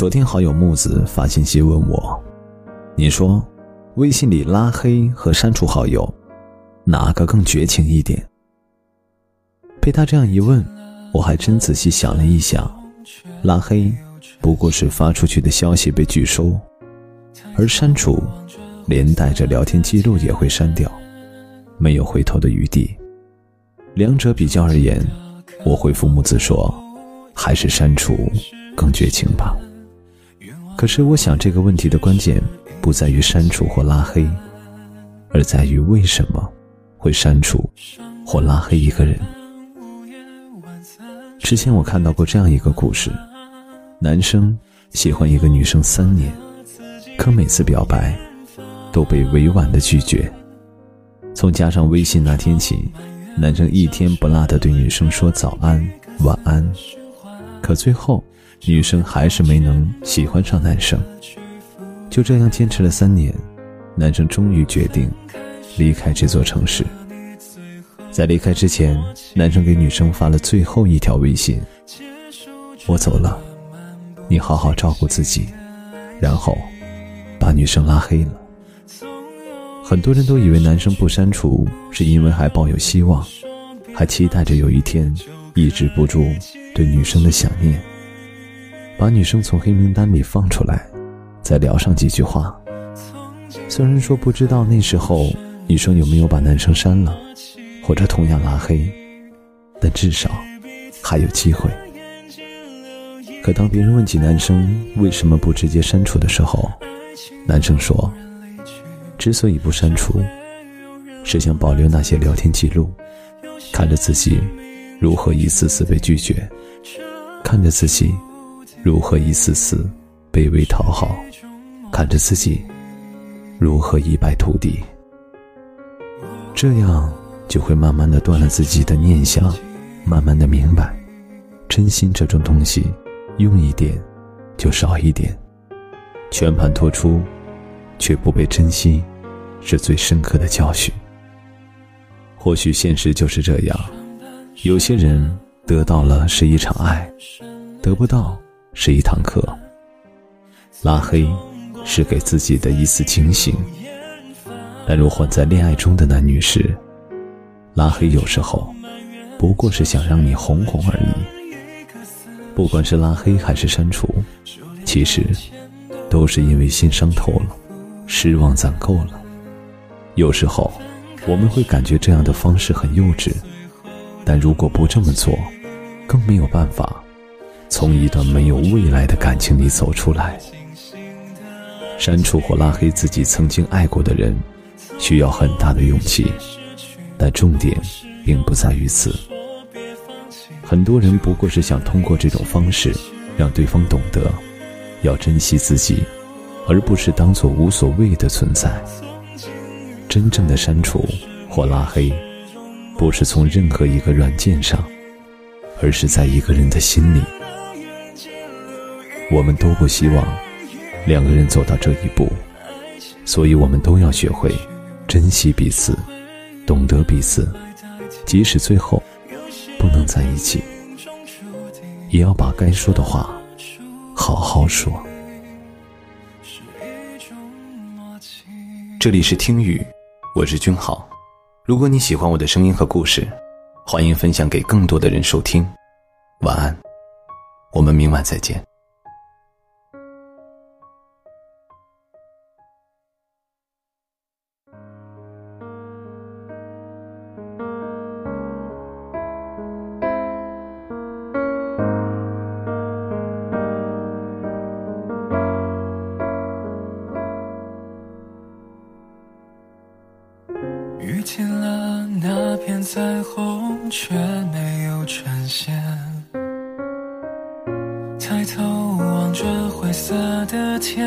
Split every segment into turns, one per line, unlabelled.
昨天好友木子发信息问我：“你说，微信里拉黑和删除好友，哪个更绝情一点？”被他这样一问，我还真仔细想了一想，拉黑不过是发出去的消息被拒收，而删除连带着聊天记录也会删掉，没有回头的余地。两者比较而言，我回复木子说：“还是删除更绝情吧。”可是我想这个问题的关键不在于删除或拉黑，而在于为什么会删除或拉黑一个人。之前我看到过这样一个故事：男生喜欢一个女生三年，可每次表白都被委婉的拒绝。从加上微信那天起，男生一天不落的对女生说早安、晚安，可最后女生还是没能喜欢上男生。就这样坚持了三年，男生终于决定离开这座城市。在离开之前，男生给女生发了最后一条微信：“我走了，你好好照顾自己。”然后把女生拉黑了。很多人都以为男生不删除是因为还抱有希望，还期待着有一天抑制不住对女生的想念，把女生从黑名单里放出来，再聊上几句话。虽然说不知道那时候女生有没有把男生删了。或者同样拉黑，但至少还有机会。可当别人问起男生为什么不直接删除的时候，男生说：“之所以不删除，是想保留那些聊天记录，看着自己如何一次次被拒绝，看着自己如何一次次卑微讨好，看着自己如何一败涂地。这样。”就会慢慢的断了自己的念想，慢慢的明白，真心这种东西，用一点，就少一点，全盘托出，却不被珍惜，是最深刻的教训。或许现实就是这样，有些人得到了是一场爱，得不到是一堂课。拉黑，是给自己的一次警醒。但如混在恋爱中的男女士。拉黑有时候不过是想让你红红而已。不管是拉黑还是删除，其实都是因为心伤透了，失望攒够了。有时候我们会感觉这样的方式很幼稚，但如果不这么做，更没有办法从一段没有未来的感情里走出来。删除或拉黑自己曾经爱过的人，需要很大的勇气。但重点并不在于此。很多人不过是想通过这种方式，让对方懂得要珍惜自己，而不是当做无所谓的存在。真正的删除或拉黑，不是从任何一个软件上，而是在一个人的心里。我们都不希望两个人走到这一步，所以我们都要学会珍惜彼此。懂得彼此，即使最后不能在一起，也要把该说的话好好说。这里是听雨，我是君浩。如果你喜欢我的声音和故事，欢迎分享给更多的人收听。晚安，我们明晚再见。
却没有呈现。抬头望着灰色的天，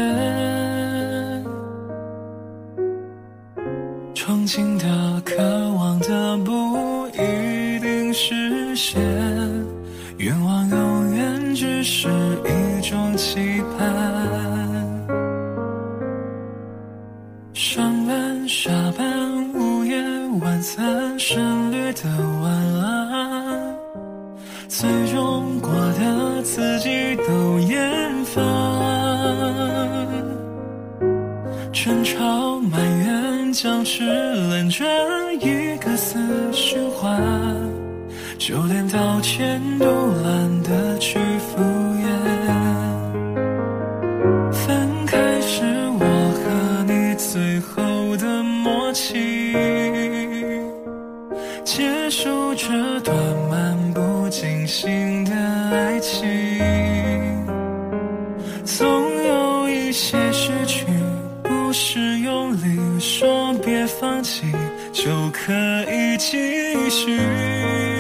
憧憬的、渴望的，不一定实现。愿望永远只是一种期盼。上班、下班。午夜晚餐省略的争吵埋怨将之轮转，一个死循环，就连道歉都懒得去用力说别放弃就可以继续。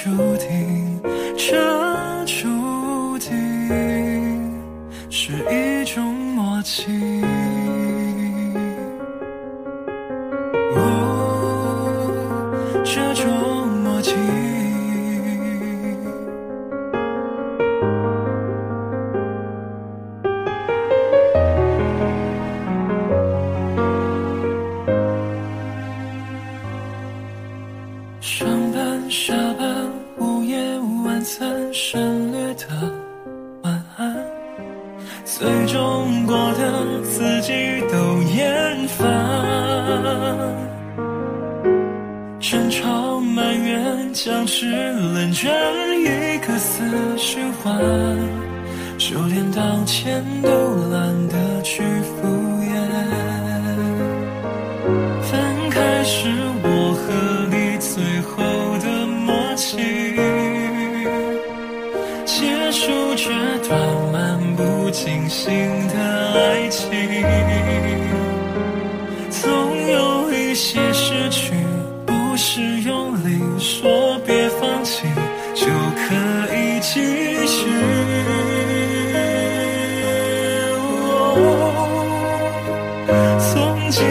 注定，这省略的晚安，最终过得自己都厌烦。争吵、埋怨、僵持、冷战，一个死循环，就连道歉都懒得去敷清醒的爱情，总有一些失去，不是用力说别放弃就可以继续。曾经